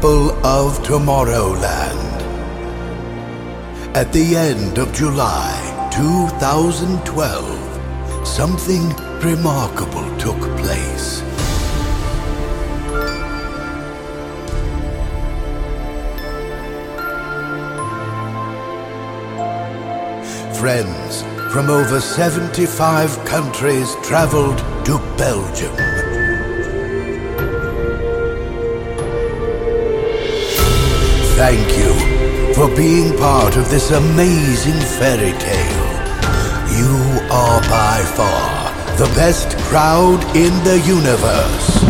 People of Tomorrowland. At the end of July 2012, something remarkable took place. Friends from over 75 countries traveled to Belgium. Thank you for being part of this amazing fairy tale. You are by far the best crowd in the universe.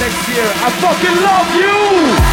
next year. I fucking love you!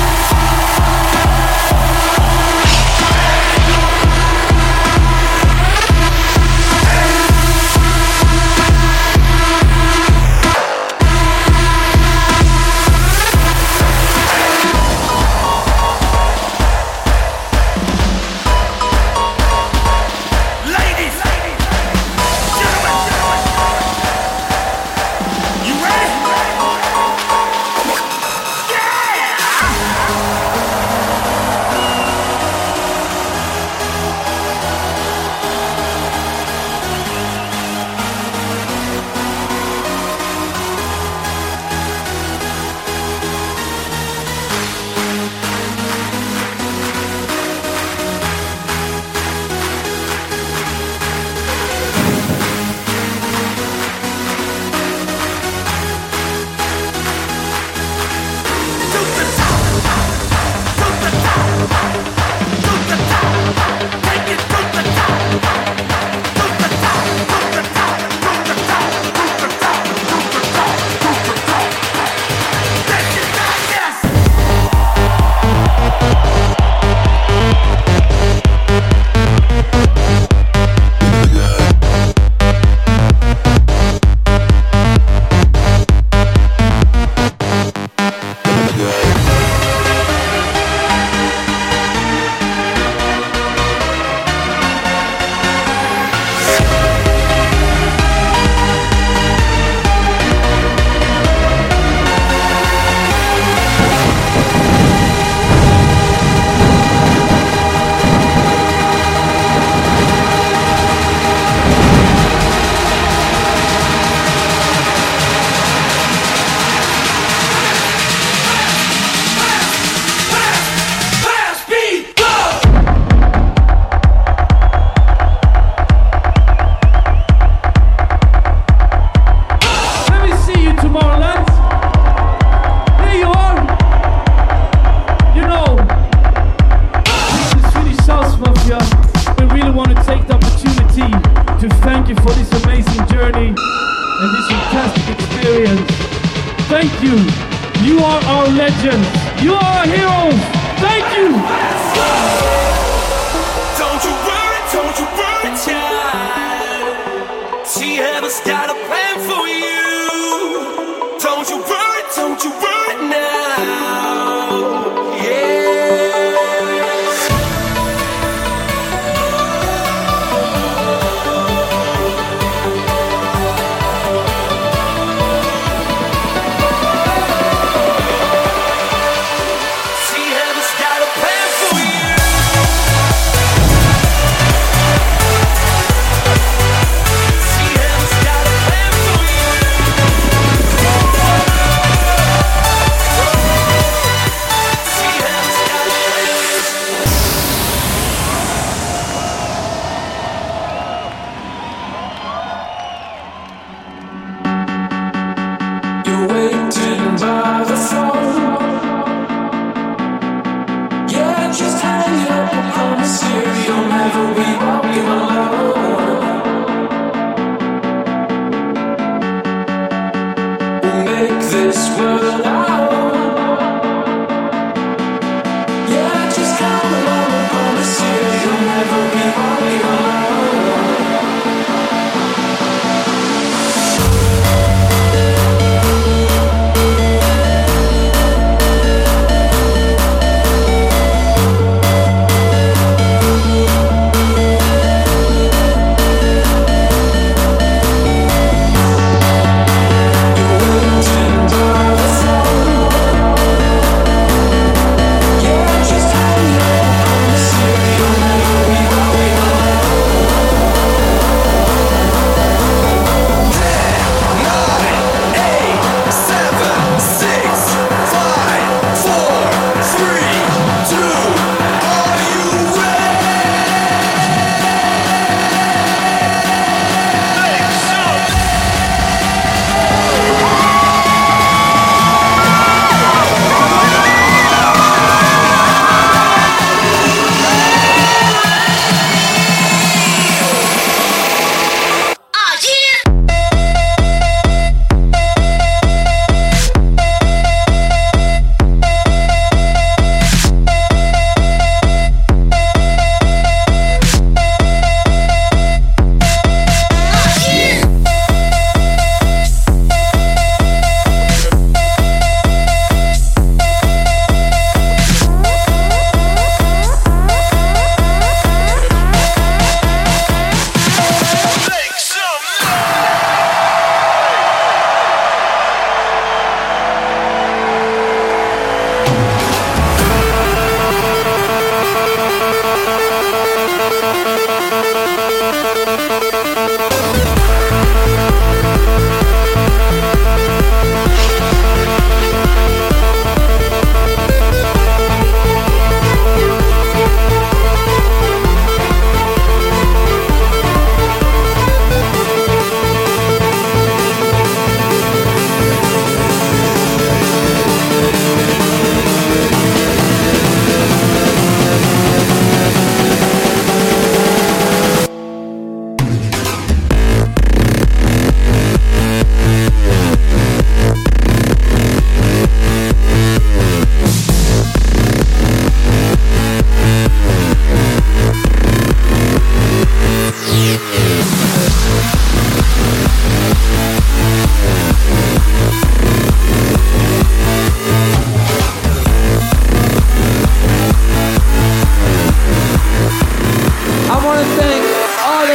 For you. Don't you worry,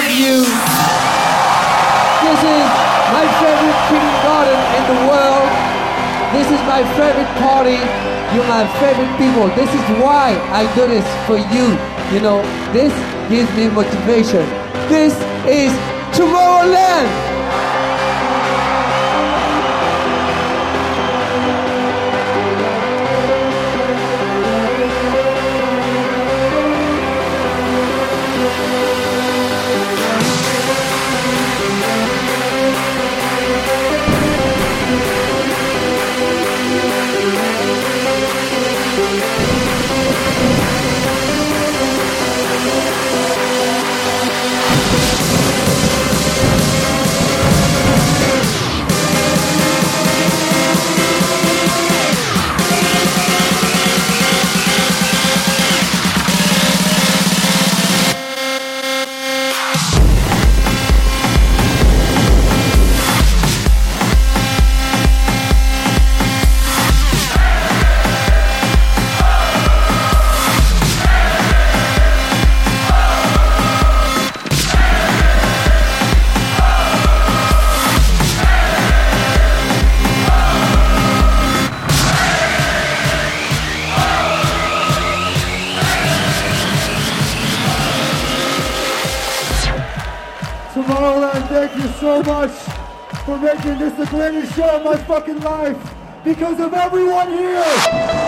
you. This is my favorite kindergarten in the world. This is my favorite party. You're my favorite people. This is why I do this for you. You know, this gives me motivation. This is Tomorrowland. So much for making this the greatest show of my fucking life because of everyone here.